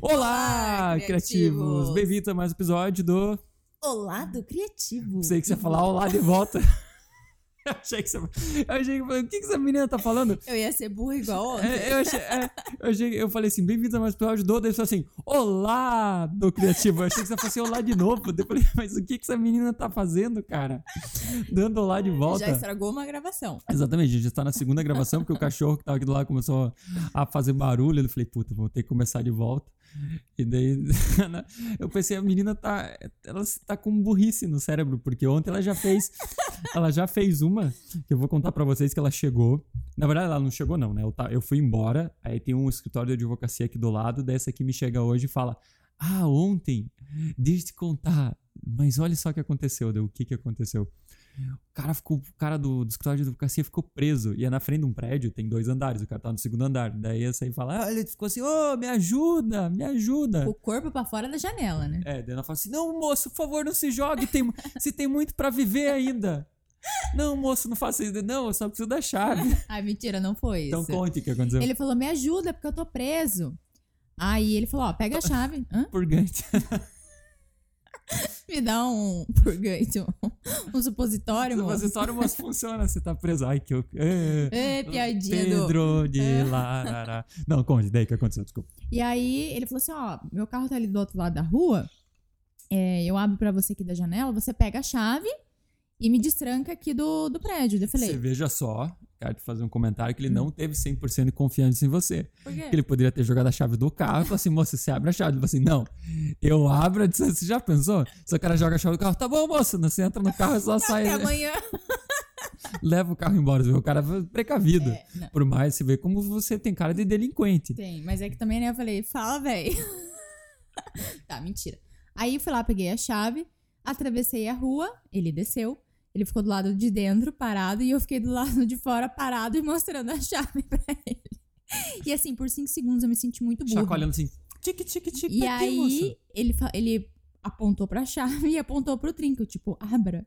Olá, Olá, criativos! criativos! Bem-vindos a mais um episódio do. Olá do criativo. Sei que você ia falar olá de volta. eu achei que você. Eu achei que. O que, que essa menina tá falando? Eu ia ser burra igual ontem. É, eu, achei, é, eu, achei- eu falei assim, bem-vindos a mais um episódio do. Daí assim, olá do criativo. Eu achei que você fosse olá de novo. Daí Eu falei, mas o que, que essa menina tá fazendo, cara? Dando olá de volta. Já estragou uma gravação. Exatamente, a gente já tá na segunda gravação, porque o cachorro que tava aqui do lado começou a fazer barulho. Eu falei, puta, vou ter que começar de volta. E daí eu pensei, a menina tá. Ela tá com burrice no cérebro, porque ontem ela já fez. Ela já fez uma, que eu vou contar pra vocês que ela chegou. Na verdade, ela não chegou, não, né? Eu, tá, eu fui embora, aí tem um escritório de advocacia aqui do lado, dessa aqui me chega hoje e fala: Ah, ontem, deixa eu te contar. Mas olha só o que aconteceu. Deu, o que que aconteceu? O cara ficou, o cara do, do escritório de advocacia ficou preso. E é na frente de um prédio, tem dois andares, o cara tá no segundo andar. Daí essa aí fala: Ah, ele ficou assim, ô, me ajuda, me ajuda. O corpo pra fora da janela, né? É, daí ela fala assim: Não, moço, por favor, não se jogue, tem, se tem muito pra viver ainda. Não, moço, não faça isso. Não, eu só preciso da chave. Ai, mentira, não foi isso. Então conte o que aconteceu. Ele falou, me ajuda, porque eu tô preso. Aí ele falou, ó, pega a chave. Hã? Purgante. Me dá um purgante, um, um supositório. Supositório, moço, funciona. Você tá preso. Ai, que eu. É, É, piadinha do... Pedro de É. Larará. Não, conte, daí o que aconteceu, desculpa. E aí ele falou assim, ó, meu carro tá ali do outro lado da rua, é, eu abro pra você aqui da janela, você pega a chave e me destranca aqui do, do prédio. Eu falei, Você veja só, te fazer um comentário que ele não teve 100% de confiança em você. por quê? Que ele poderia ter jogado a chave do carro e falou assim, moça, você abre a chave. Ele falou assim, não, eu abro. Eu disse, Você já pensou? Se o cara joga a chave do carro, tá bom, moça, você entra no carro e só sai. Até amanhã. Leva o carro embora. Vê, O cara precavido. É, não. Por mais, você vê como você tem cara de delinquente. Tem, mas é que também, né, eu falei, fala, véi. tá, mentira. Aí eu fui lá, peguei a chave, atravessei a rua, ele desceu, ele ficou do lado de dentro, parado, e eu fiquei do lado de fora, parado e mostrando a chave pra ele. E assim, por cinco segundos eu me senti muito burra. Chacoalhando assim, tique, tique, tique. E tá moça. aí, ele, ele apontou pra chave e apontou pro trinco, tipo, abra.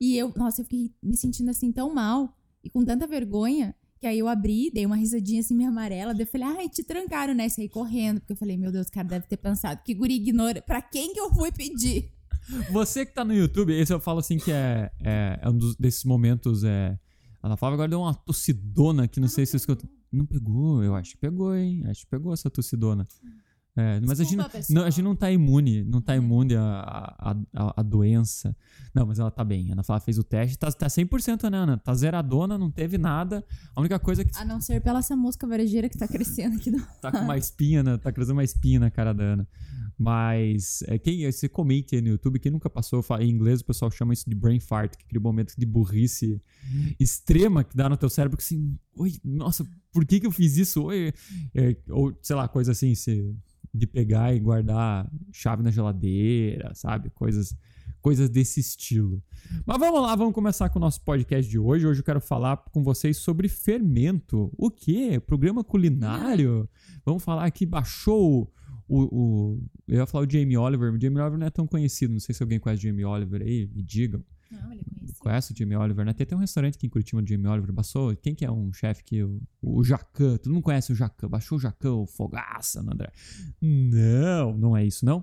E eu, nossa, eu fiquei me sentindo assim tão mal e com tanta vergonha que aí eu abri, dei uma risadinha assim, meio amarela, daí eu falei, ai, te trancaram, né? Saí correndo, porque eu falei, meu Deus, o cara deve ter pensado, que guri ignora, pra quem que eu fui pedir? Você que tá no YouTube, esse eu falo assim que é, é, é um dos, desses momentos. É, ela falava agora deu uma tossidona que não sei se você escutou. Não pegou, eu acho que pegou, hein? Acho que pegou essa tossidona. É, mas a gente, não, Desculpa, pessoal. não, a gente não tá imune, não tá imune à, à, doença. Não, mas ela tá bem. A Ana Flávia fez o teste, tá, tá 100%, né, Ana? Tá zeradona, não teve nada. A única coisa que A não ser pela essa mosca varejeira que tá crescendo aqui do... tá com uma espinha, na- tá crescendo uma espinha na cara da Ana. Mas é, quem você comente aí no YouTube, quem nunca passou, fa- em inglês o pessoal chama isso de brain fart, que é aquele momento de burrice extrema que dá no teu cérebro que assim, oi, nossa, por que que eu fiz isso? Oi, É, ou sei lá, coisa assim, se, de pegar e guardar chave na geladeira, sabe? Coisas coisas desse estilo. Mas vamos lá, vamos começar com o nosso podcast de hoje. Hoje eu quero falar com vocês sobre fermento. O quê? Programa culinário? Vamos falar que baixou o, o- Eu ia falar o Jamie Oliver, mas o Jamie Oliver não é tão conhecido. Não sei se alguém conhece o Jamie Oliver aí, me digam. Não, ele conhecia. Conhece o Jamie Oliver, né? Tem até um restaurante aqui em Curitiba do Jamie Oliver. Baixou. Quem que é um chefe que. O, o Jacan. Todo mundo conhece o Jacan. Baixou o Jacan, o Fogaça, André? Não, não é isso, não.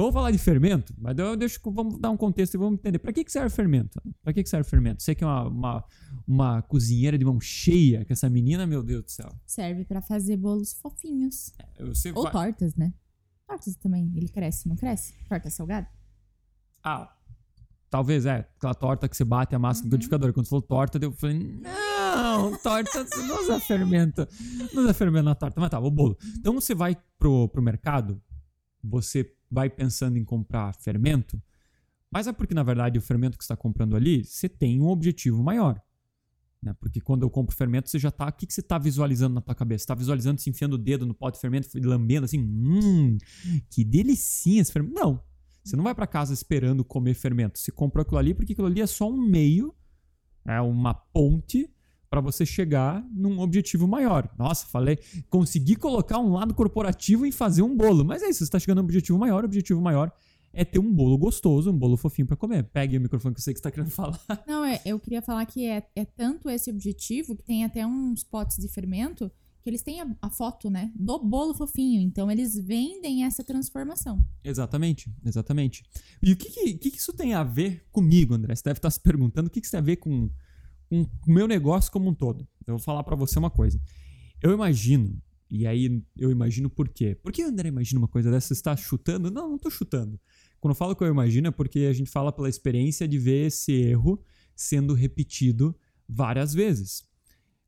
Vamos falar de fermento, mas eu deixo, vamos dar um contexto e vamos entender. Pra que, que serve fermento? Pra que, que serve fermento? Você que é uma, uma, uma cozinheira de mão cheia, que essa menina, meu Deus do céu. Serve pra fazer bolos fofinhos. Você Ou vai- tortas, né? Tortas também, ele cresce, não cresce? Torta salgada? Ah, talvez é. Aquela torta que você bate a massa no Uhum. liquidificador. Quando você falou torta, eu falei, não, torta, você não usa fermento. Não usa fermento na torta. Mas tá, o bolo. Então você vai pro, pro mercado, você vai pensando em comprar fermento, mas é porque, na verdade, o fermento que está comprando ali, você tem um objetivo maior. Né? Porque quando eu compro fermento, você já tá. O que, que você tá visualizando na tua cabeça? Você tá visualizando se enfiando o dedo no pote de fermento lambendo assim, hum, que delicinha esse fermento. Não. Você não vai para casa esperando comer fermento. Você comprou aquilo ali porque aquilo ali é só um meio, é uma ponte para você chegar num objetivo maior. Nossa, falei, consegui colocar um lado corporativo em fazer um bolo. Mas é isso, você está chegando num objetivo maior. O objetivo maior é ter um bolo gostoso, um bolo fofinho para comer. Pegue o microfone que eu sei que você tá querendo falar. Não, é, eu queria falar que é, é tanto esse objetivo que tem até uns potes de fermento que eles têm a, a foto, né, do bolo fofinho. Então eles vendem essa transformação. Exatamente, exatamente. E o que, que, que, que isso tem a ver comigo, André? Você deve estar se perguntando o que, que isso tem a ver com, o meu negócio como um todo. Eu vou falar para você uma coisa. Eu imagino, e aí eu imagino por quê? Por que André imagina uma coisa dessa? Você está chutando? Não, não estou chutando. Quando eu falo que eu imagino é porque a gente fala pela experiência de ver esse erro sendo repetido várias vezes.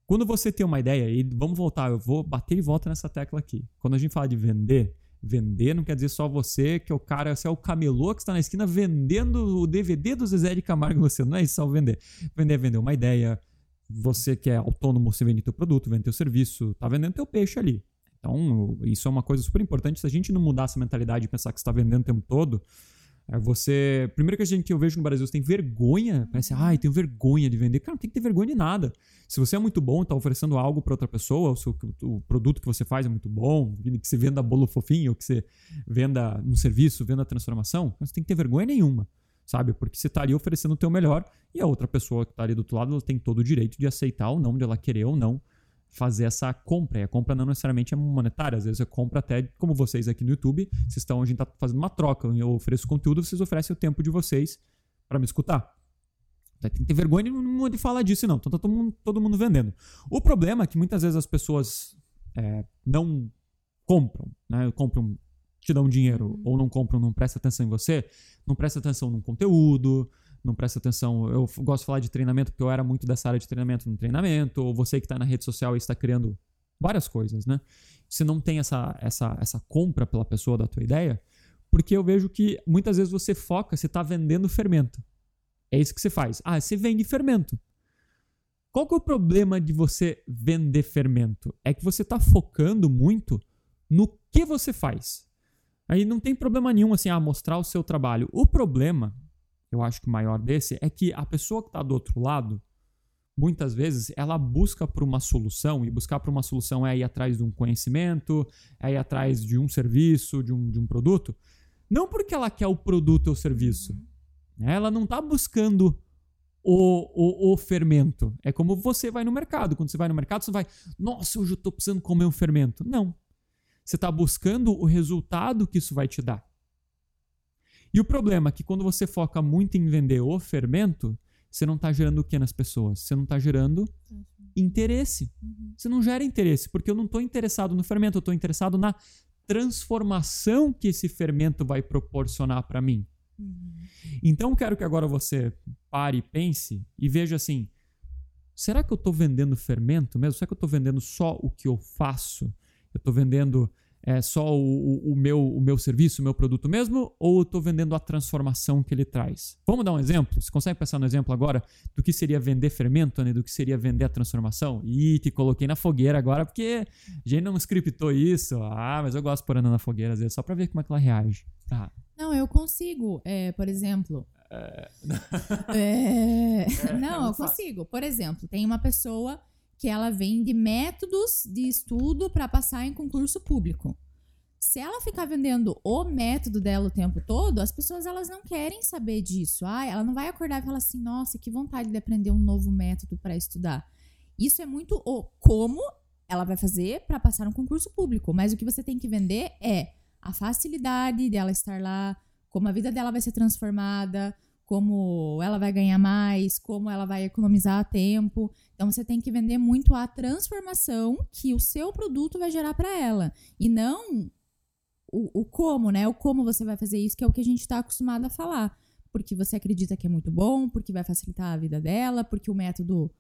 Quando você tem uma ideia, e vamos voltar, eu vou bater e volta nessa tecla aqui. Quando a gente fala de vender, vender não quer dizer só você, que é o cara, você é o camelô que está na esquina vendendo o DVD do Zezé de Camargo você. Não é isso só vender. Vender é vender uma ideia. Você que é autônomo, você vende teu produto, vende teu serviço, tá vendendo teu peixe ali. Então, isso é uma coisa super importante. Se a gente não mudar essa mentalidade e pensar que está vendendo o tempo todo, você. Primeiro que a gente que eu vejo no Brasil, você tem vergonha. Parece, ai, tenho vergonha de vender. Cara, não tem que ter vergonha de nada. Se você é muito bom, está oferecendo algo para outra pessoa, o, seu, o produto que você faz é muito bom, que você venda bolo fofinho, que você venda um serviço, venda transformação, você tem que ter vergonha nenhuma. Sabe? Porque você está ali oferecendo o teu melhor e a outra pessoa que está ali do outro lado ela tem todo o direito de aceitar ou não, de ela querer ou não fazer essa compra. E a compra não necessariamente é monetária, às vezes é compra até, como vocês aqui no YouTube, vocês estão, a gente está fazendo uma troca, eu ofereço conteúdo, vocês oferecem o tempo de vocês para me escutar. Tem que ter vergonha de falar disso, não. Então tá todo mundo, todo mundo vendendo. O problema é que muitas vezes as pessoas é, não compram, né? Compram, te dão dinheiro, ou não compram, não prestam atenção em você, não prestam atenção no conteúdo, não presta atenção. Eu gosto de falar de treinamento porque eu era muito dessa área de treinamento no treinamento, ou você que está na rede social e está criando várias coisas, né? Você não tem essa, essa, essa compra pela pessoa da tua ideia, porque eu vejo que muitas vezes você foca, você está vendendo fermento. É isso que você faz. Ah, você vende fermento. Qual que é o problema de você vender fermento? É que você está focando muito no que você faz. Aí não tem problema nenhum assim, ah, mostrar o seu trabalho. O problema eu acho que o maior desse, é que a pessoa que está do outro lado, muitas vezes, ela busca por uma solução, e buscar por uma solução é ir atrás de um conhecimento, é ir atrás de um serviço, de um, de um produto, não porque ela quer o produto ou o serviço. Uhum. Ela não está buscando o, o, o, fermento. É como você vai no mercado. Quando você vai no mercado, você vai, nossa, hoje eu estou precisando comer um fermento. Não. Você está buscando o resultado que isso vai te dar. E o problema é que quando você foca muito em vender o fermento, você não está gerando o que nas pessoas? Você não está gerando interesse. Uhum. Você não gera interesse, porque eu não estou interessado no fermento, eu estou interessado na transformação que esse fermento vai proporcionar para mim. Uhum. Então, quero que agora você pare e pense e veja assim: será que eu estou vendendo fermento mesmo? Será que eu estou vendendo só o que eu faço? Eu estou vendendo é só o, o, meu, o meu serviço, o meu produto mesmo, ou eu estou vendendo a transformação que ele traz? Vamos dar um exemplo? Você consegue pensar no exemplo agora do que seria vender fermento, né? do que seria vender a transformação? Ih, te coloquei na fogueira agora porque a gente não scriptou isso. Ah, mas eu gosto de pôr Ana na fogueira às vezes, só para ver como é que ela reage. Tá. Não, eu consigo. É, por exemplo. É... é... Não, eu consigo. Por exemplo, tem uma pessoa que ela vende métodos de estudo para passar em concurso público. Se ela ficar vendendo o método dela o tempo todo, as pessoas elas não querem saber disso. Ah, ela não vai acordar e falar assim: "Nossa, que vontade de aprender um novo método para estudar". Isso é muito o como ela vai fazer para passar um concurso público, mas o que você tem que vender é a facilidade dela estar lá, como a vida dela vai ser transformada, como ela vai ganhar mais, como ela vai economizar tempo. Então você tem que vender muito a transformação que o seu produto vai gerar para ela e não o, o, como, né? O como você vai fazer isso, que é o que a gente está acostumado a falar. Porque você acredita que é muito bom, porque vai facilitar a vida dela, porque o método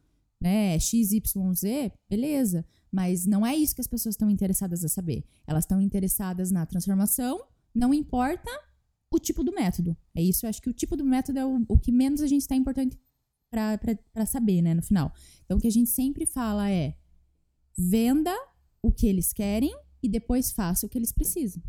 né, XYZ, beleza. Mas não é isso que as pessoas estão interessadas a saber. Elas estão interessadas na transformação, não importa o tipo do método. É isso, eu acho que o tipo do método é o, o que menos a gente está importante para saber, né, no final. Então, o que a gente sempre fala é: venda o que eles querem e depois faça o que eles precisam.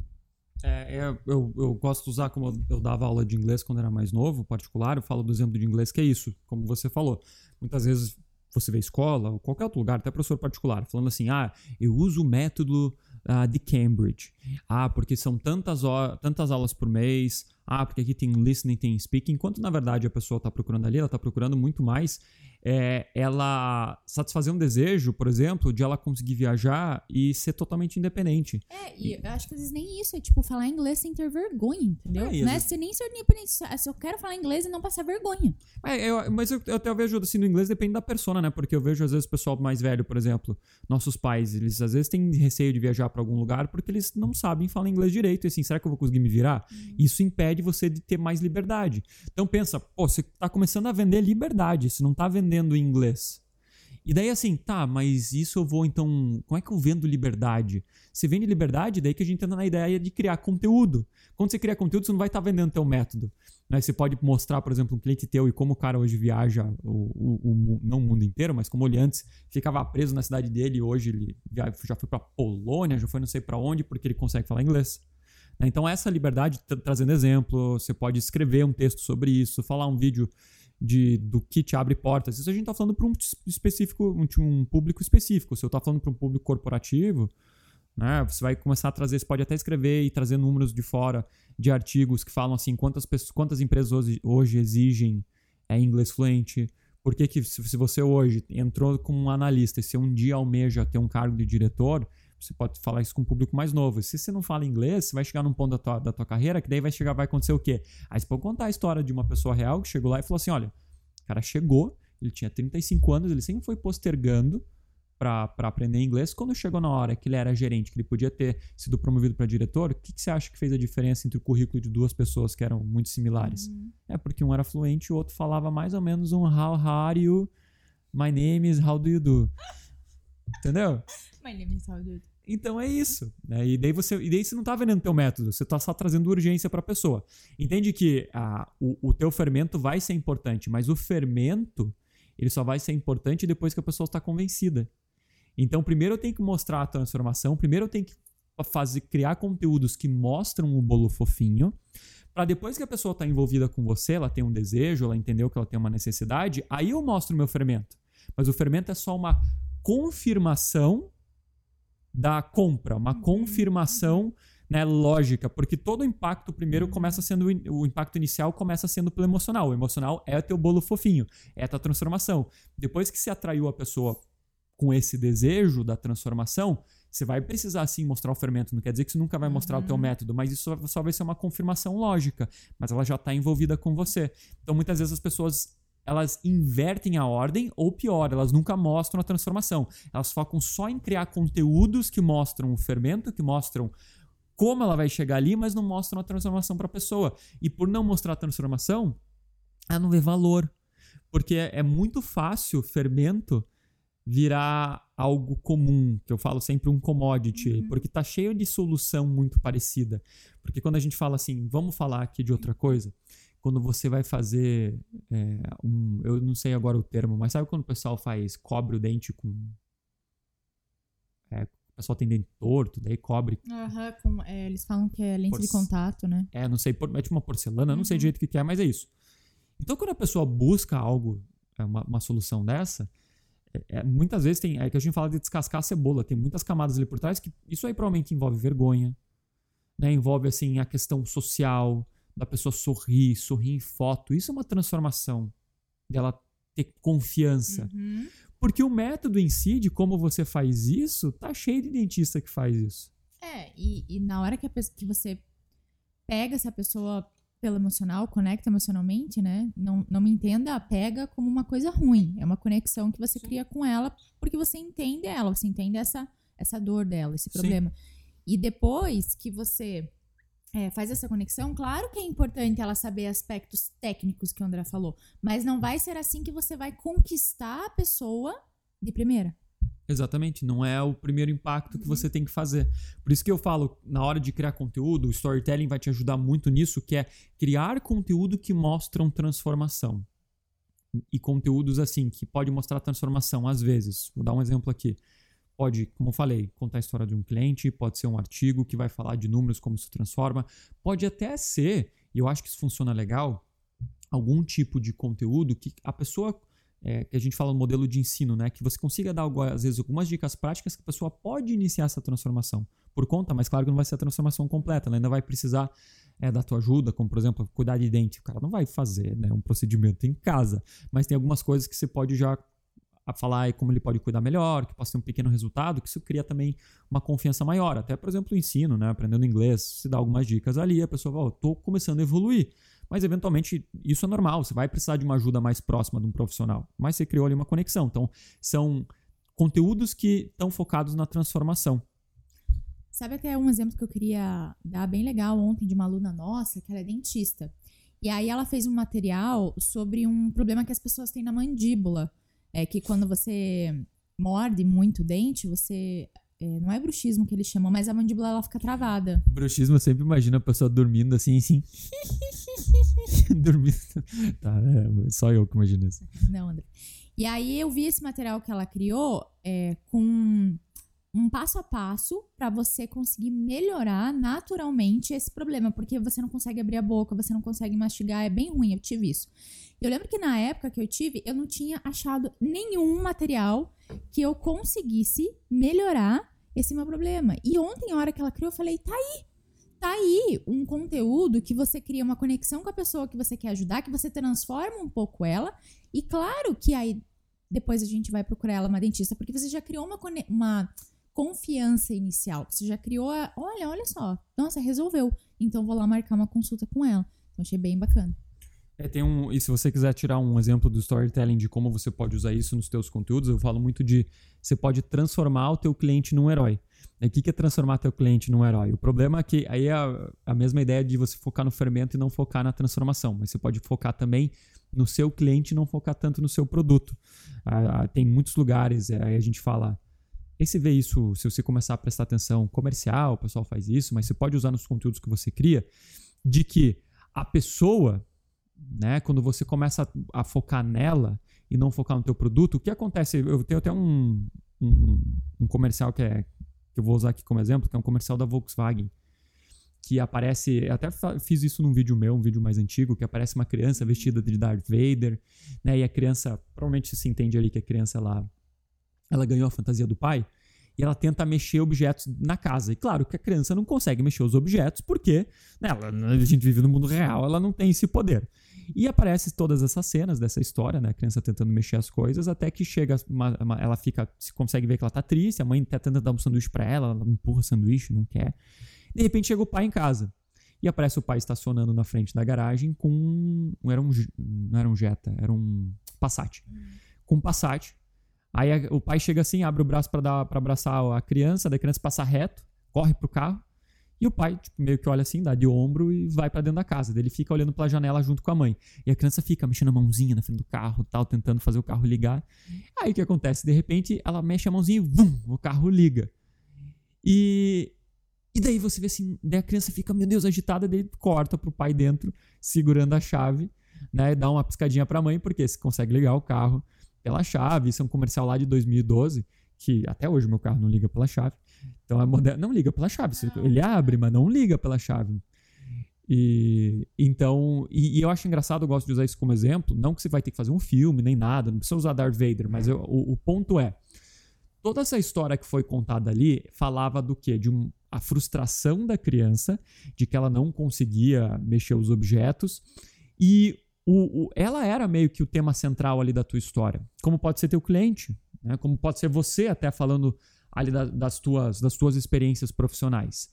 É, é, eu, eu gosto de usar como eu dava aula de inglês quando era mais novo, particular, eu falo do exemplo de inglês que é isso, como você falou. Muitas vezes você vê escola, ou qualquer outro lugar, até professor particular, falando assim: ah, eu uso o método uh, de Cambridge. Ah, porque são tantas, tantas aulas por mês. Ah, porque aqui tem listening, tem speaking. Enquanto na verdade a pessoa está procurando ali, ela está procurando muito mais é ela satisfazer um desejo, por exemplo, de ela conseguir viajar e ser totalmente independente. É, e eu acho que às vezes nem isso, é tipo falar inglês sem ter vergonha, entendeu? É, e é vezes- se nem ser independente, se eu quero falar inglês e não passar vergonha. É, eu- mas eu, eu até vejo assim, no inglês depende da persona, né? Porque eu vejo às vezes o pessoal mais velho, por exemplo, nossos pais, eles às vezes têm receio de viajar pra algum lugar porque eles não sabem falar inglês direito. E assim, será que eu vou conseguir me virar? Isso impede você de ter mais liberdade. Então pensa, pô, você tá começando a vender liberdade, você não tá vendendo inglês. E daí assim, tá, mas isso eu vou então. Como é que eu vendo liberdade? Você vende liberdade, daí que a gente entra na ideia de criar conteúdo. Quando você cria conteúdo, você não vai estar vendendo teu método. Né? Você pode mostrar, por exemplo, um cliente teu e como o cara hoje viaja, o, o- o não o mundo inteiro, mas como ele antes ficava preso na cidade dele, hoje ele já foi pra Polônia, já foi não sei pra onde, porque ele consegue falar inglês. Né? Então, essa liberdade, tra- trazendo exemplo, você pode escrever um texto sobre isso, falar um vídeo de, do que te abre portas. Isso a gente tá falando para um específico, um, público específico. Se eu tá falando para um público corporativo, né, você vai começar a trazer, você pode até escrever e trazer números de fora de artigos que falam assim, quantas pessoas, quantas empresas hoje, hoje exigem é, inglês fluente, por que, que se, se você hoje entrou como um analista e se um dia almeja ter um cargo de diretor, você pode falar isso com um público mais novo. Se você não fala inglês, você vai chegar num ponto da tua, da tua carreira que daí vai chegar, vai acontecer o quê? Aí você pode contar a história de uma pessoa real que chegou lá e falou assim: olha, o cara chegou, ele tinha 35 anos, ele sempre foi postergando para aprender inglês. Quando chegou na hora que ele era gerente, que ele podia ter sido promovido para diretor, o que, que você acha que fez a diferença entre o currículo de duas pessoas que eram muito similares? É porque um era fluente e o outro falava mais ou menos um how, how are you? My name is how do you do? Entendeu? My name is how do you do? Então é isso. Né? E, daí você, e daí você não tá vendendo teu método, você tá só trazendo urgência para a pessoa. Entende que ah, o, o teu fermento vai ser importante, mas o fermento ele só vai ser importante depois que a pessoa está convencida. Então, primeiro eu tenho que mostrar a transformação, primeiro eu tenho que fazer, criar conteúdos que mostram o bolo fofinho, para depois que a pessoa está envolvida com você, ela tem um desejo, ela entendeu que ela tem uma necessidade, aí eu mostro o meu fermento. Mas o fermento é só uma confirmação da compra, uma confirmação né, lógica, porque todo o impacto primeiro começa sendo o impacto inicial começa sendo pelo emocional. O emocional é teu bolo fofinho, é a tua transformação. Depois que se atraiu a pessoa com esse desejo da transformação, você vai precisar sim mostrar o fermento. Não quer dizer que você nunca vai mostrar o teu método, mas isso só vai ser uma confirmação lógica. Mas ela já está envolvida com você. Então muitas vezes as pessoas elas invertem a ordem ou pior, elas nunca mostram a transformação. Elas focam só em criar conteúdos que mostram o fermento, que mostram como ela vai chegar ali, mas não mostram a transformação para a pessoa. E por não mostrar a transformação, ela não vê valor. Porque é muito fácil fermento virar algo comum, que eu falo sempre um commodity, uhum. porque tá cheio de solução muito parecida. Porque quando a gente fala assim, vamos falar aqui de outra coisa, quando você vai fazer é, um, eu não sei agora o termo, mas sabe quando o pessoal faz cobre o dente com é, o pessoal tem dente torto, daí cobre. Uhum, com, é, eles falam que é lente Porce... de contato, né? É, não sei, é tipo uma porcelana, uhum. não sei direito o que é, mas é isso. Então, quando a pessoa busca algo, uma, uma solução dessa, é, muitas vezes tem. É que a gente fala de descascar a cebola, tem muitas camadas ali por trás que isso aí provavelmente envolve vergonha, né? Envolve assim a questão social, da pessoa sorrir, sorrir em foto. Isso é uma transformação dela ter confiança. Uhum. Porque o método em si, de como você faz isso, tá cheio de dentista que faz isso. É, e, e na hora que, a, que você pega essa pessoa pelo emocional, conecta emocionalmente, né? Não, não me entenda, pega como uma coisa ruim. É uma conexão que você Sim. cria com ela porque você entende ela, você entende essa, essa dor dela, esse problema. Sim. E depois que você é, faz essa conexão, claro que é importante ela saber aspectos técnicos que o André falou, mas não vai ser assim que você vai conquistar a pessoa de primeira. Exatamente, não é o primeiro impacto que você tem que fazer. Por isso que eu falo, na hora de criar conteúdo, o storytelling vai te ajudar muito nisso, que é criar conteúdo que mostram transformação. E conteúdos assim, que pode mostrar transformação às vezes. Vou dar um exemplo aqui. Pode, como eu falei, contar a história de um cliente, pode ser um artigo que vai falar de números, como isso transforma. Pode até ser, e eu acho que isso funciona legal, algum tipo de conteúdo que a pessoa é, que a gente fala no modelo de ensino, né? Que você consiga dar, às vezes, algumas dicas práticas que a pessoa pode iniciar essa transformação por conta, mas claro que não vai ser a transformação completa, ela ainda vai precisar é da tua ajuda, como por exemplo, cuidar de dente. O cara não vai fazer né, um procedimento em casa, mas tem algumas coisas que você pode já a falar como ele pode cuidar melhor, que possa ter um pequeno resultado, que isso cria também uma confiança maior. Até, por exemplo, o ensino, né? Aprendendo inglês, se dá algumas dicas ali, a pessoa fala, tô começando a evoluir. Mas, eventualmente, isso é normal. Você vai precisar de uma ajuda mais próxima de um profissional. Mas você criou ali uma conexão. Então, são conteúdos que estão focados na transformação. Sabe até um exemplo que eu queria dar bem legal ontem de uma aluna nossa, que ela é dentista. E aí ela fez um material sobre um problema que as pessoas têm na mandíbula. É que quando você morde muito o dente, você. É, não é bruxismo que eles chamam, mas a mandíbula ela fica travada. Bruxismo eu sempre imagino a pessoa dormindo assim, assim. dormindo. Tá, é só eu que imagino isso. Não, André. E aí eu vi esse material que ela criou é, com um passo a passo para você conseguir melhorar naturalmente esse problema, porque você não consegue abrir a boca, você não consegue mastigar, é bem ruim, eu tive isso. Eu lembro que na época que eu tive, eu não tinha achado nenhum material que eu conseguisse melhorar esse meu problema. E ontem, a hora que ela criou, eu falei: tá aí, tá aí um conteúdo que você cria uma conexão com a pessoa que você quer ajudar, que você transforma um pouco ela. E claro que aí depois a gente vai procurar ela uma dentista, porque você já criou uma, uma confiança inicial. Você já criou a, olha, olha só, nossa, resolveu. Então vou lá marcar uma consulta com ela. Então achei bem bacana. É, tem um, e se você quiser tirar um exemplo do storytelling de como você pode usar isso nos teus conteúdos, eu falo muito de você pode transformar o teu cliente num herói. O que é transformar teu cliente num herói? O problema é que aí é a, a mesma ideia de você focar no fermento e não focar na transformação, mas você pode focar também no seu cliente e não focar tanto no seu produto. Ah, ah tem muitos lugares, é, aí a gente fala Aí você vê isso, se você começar a prestar atenção comercial, o pessoal faz isso, mas você pode usar nos conteúdos que você cria, de que a pessoa, né, quando você começa a, a focar nela e não focar no teu produto, o que acontece? Eu tenho até um, um, um comercial que, é, que eu vou usar aqui como exemplo, que é um comercial da Volkswagen, que aparece, até fiz isso num vídeo meu, um vídeo mais antigo, que aparece uma criança vestida de Darth Vader, né, e a criança, provavelmente se entende ali que a criança ela ela ganhou a fantasia do pai e ela tenta mexer objetos na casa. E claro que a criança não consegue mexer os objetos porque né, ela, a gente vive no mundo real, ela não tem esse poder. E aparece todas essas cenas dessa história, né? A criança tentando mexer as coisas, até que chega, uma, uma, ela fica, se consegue ver que ela tá triste, a mãe tá tentando dar um sanduíche para ela, ela empurra o sanduíche, não quer. De repente chega o pai em casa. E aparece o pai estacionando na frente da garagem com. Era um, não era um Jetta, era um Passat. Com um Passat Aí a, o pai chega assim, abre o braço para abraçar a criança, da criança passa reto, corre pro carro. E o pai, tipo, meio que olha assim, dá de ombro e vai para dentro da casa. Ele fica olhando pela janela junto com a mãe. E a criança fica mexendo a mãozinha na frente do carro, tal, tentando fazer o carro ligar. Aí o que acontece? De repente, ela mexe a mãozinha e vum, o carro liga. E, e daí você vê assim, daí a criança fica, meu Deus, agitada, daí corta pro pai dentro, segurando a chave, né? Dá uma piscadinha pra mãe, porque se consegue ligar o carro pela chave. Isso é um comercial lá de 2012, que até hoje meu carro não liga pela chave. Então é moderno, não liga pela chave. Não, ele abre, mas não liga pela chave. E então, e, e, eu acho engraçado, eu gosto de usar isso como exemplo. Não que você vai ter que fazer um filme nem nada, não precisa usar Darth Vader, mas eu, o, o, ponto é: toda essa história que foi contada ali falava do quê? De um, a frustração da criança, de que ela não conseguia mexer os objetos, e o, o, ela era meio que o tema central ali da tua história. Como pode ser teu cliente, né? como pode ser você até falando ali da, das, tuas, das tuas experiências profissionais.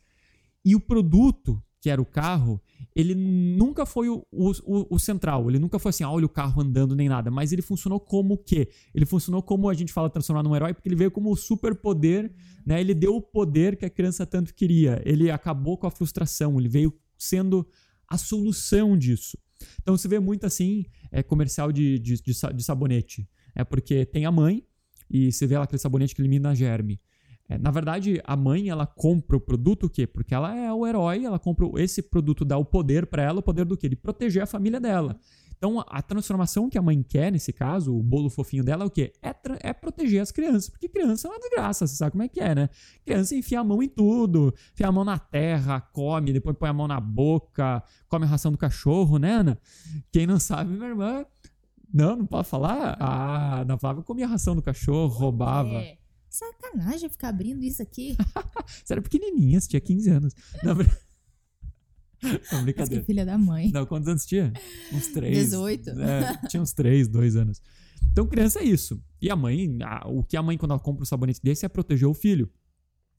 E o produto, que era o carro, ele nunca foi o, o, o, central. Ele nunca foi assim, ah, olha o carro andando nem nada. Mas ele funcionou como o quê? Ele funcionou como a gente fala transformar num herói, porque ele veio como o superpoder, né? Ele deu o poder que a criança tanto queria. Ele acabou com a frustração. Ele veio sendo a solução disso. Então você vê muito assim, é, comercial de, de, de, de sabonete. É porque tem a mãe e você vê lá aquele sabonete que elimina germe. É, na verdade, a mãe ela compra o produto o quê? Porque ela é o herói, ela compra esse produto dá o poder para ela, o poder do quê? De proteger a família dela. Então, a transformação que a mãe quer nesse caso, o bolo fofinho dela, é o quê? É, é proteger as crianças. Porque criança é uma desgraça, você sabe como é que é, né? Criança enfia a mão em tudo, enfia a mão na terra, come, depois põe a mão na boca, come a ração do cachorro, né, Ana? Quem não sabe, minha irmã. Não, não pode falar? Ah, na Flávia comia a ração do cachorro, roubava. É. Sacanagem ficar abrindo isso aqui. você era pequenininha, você tinha 15 anos. Na verdade. Não, brincadeira. filha da mãe. Não, quantos anos tinha? Uns três. 18. É, tinha uns três, dois anos. Então, criança é isso. E a mãe, a- o que a mãe, quando ela compra um sabonete desse, é proteger o filho.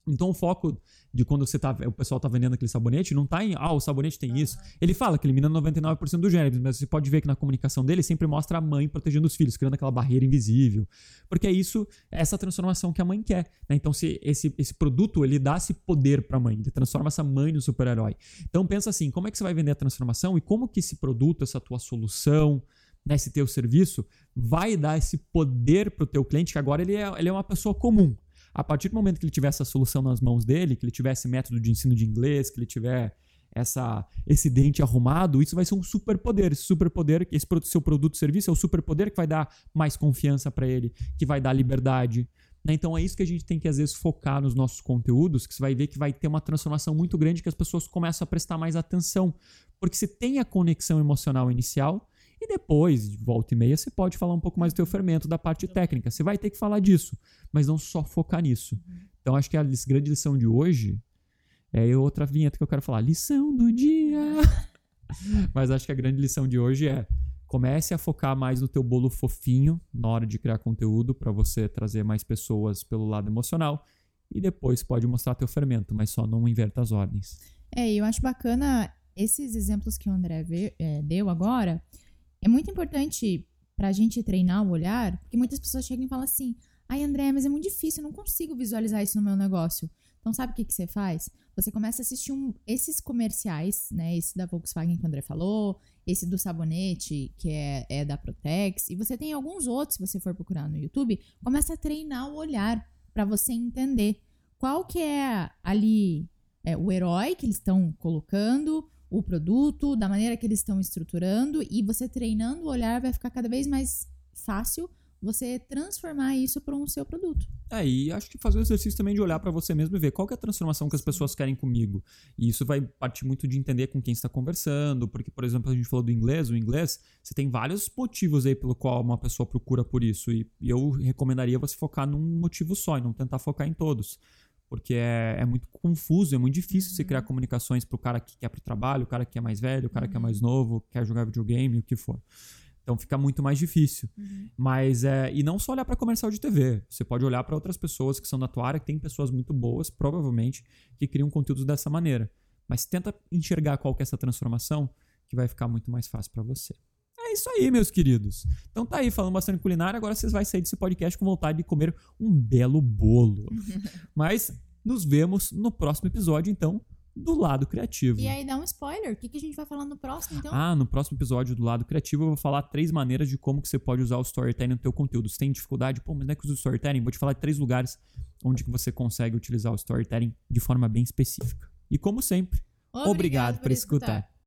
Então, o foco de quando você tá, o pessoal tá vendendo aquele sabonete não tá em, ah, o sabonete tem isso. Ele fala que elimina 99% dos germes, mas você pode ver que na comunicação dele sempre mostra a mãe protegendo os filhos, criando aquela barreira invisível. Porque é isso, é essa transformação que a mãe quer. né? Então, se esse, esse produto, ele dá esse poder pra mãe, ele transforma essa mãe no super-herói. Então, pensa assim, como é que você vai vender a transformação e como que esse produto, essa tua solução, né, esse teu serviço, vai dar esse poder pro teu cliente, que agora ele é, ele é uma pessoa comum. A partir do momento que ele tiver essa solução nas mãos dele, que ele tiver esse método de ensino de inglês, que ele tiver essa, esse dente arrumado, isso vai ser um superpoder. Esse superpoder, esse seu produto serviço é o superpoder que vai dar mais confiança para ele, que vai dar liberdade. né? Então é isso que a gente tem que às vezes focar nos nossos conteúdos, que você vai ver que vai ter uma transformação muito grande que as pessoas começam a prestar mais atenção. Porque você tem a conexão emocional inicial e depois, de volta e meia, você pode falar um pouco mais do teu fermento, da parte técnica. Você vai ter que falar disso, mas não só focar nisso. Então acho que a grande lição de hoje é outra vinheta que eu quero falar. Lição do dia. Mas acho que a grande lição de hoje é comece a focar mais no teu bolo fofinho na hora de criar conteúdo para você trazer mais pessoas pelo lado emocional e depois pode mostrar teu fermento, mas só não inverta as ordens. É, e eu acho bacana esses exemplos que o André vê- é, deu agora. É muito importante pra gente treinar o olhar, porque muitas pessoas chegam e falam assim: ai, André, mas é muito difícil, eu não consigo visualizar isso no meu negócio. Então, sabe o que, que você faz? Você começa a assistir um- esses comerciais, né? Esse da Volkswagen que o André falou, esse do sabonete, que é, é da Protex, e você tem alguns outros, se você for procurar no YouTube, começa a treinar o olhar pra você entender qual que é ali é, o herói que eles estão colocando, o produto, da maneira que eles estão estruturando, e você treinando o olhar vai ficar cada vez mais fácil você transformar isso para um seu produto. É, e acho que fazer o exercício também de olhar para você mesmo e ver qual é a transformação que as pessoas querem comigo. E isso vai partir muito de entender com quem está conversando, porque, por exemplo, a gente falou do inglês, o inglês, você tem vários motivos aí pelo qual uma pessoa procura por isso. E, e eu recomendaria você focar num motivo só e não tentar focar em todos. Porque é, é muito confuso, é muito difícil você criar comunicações pro cara que quer pro trabalho, o cara que é mais velho, o cara que é mais novo, quer jogar videogame, o que for. Então fica muito mais difícil. Mas é. E não só olhar para comercial de TV. Você pode olhar para outras pessoas que são da tua área, que tem pessoas muito boas, provavelmente, que criam conteúdos dessa maneira. Mas tenta enxergar qual que é essa transformação, que vai ficar muito mais fácil para você. É isso aí, meus queridos. Então tá aí, falando bastante culinária, agora vocês vão sair desse podcast com vontade de comer um belo bolo. Mas nos vemos no próximo episódio, então, do lado criativo. E aí dá um spoiler, o que, que a gente vai falar no próximo, então? Ah, no próximo episódio do lado criativo eu vou falar três maneiras de como que você pode usar o storytelling no teu conteúdo. Se tem dificuldade, pô, mas não é que usa o storytelling? Vou te falar de três lugares onde que você consegue utilizar o storytelling de forma bem específica. E como sempre, obrigado, por escutar.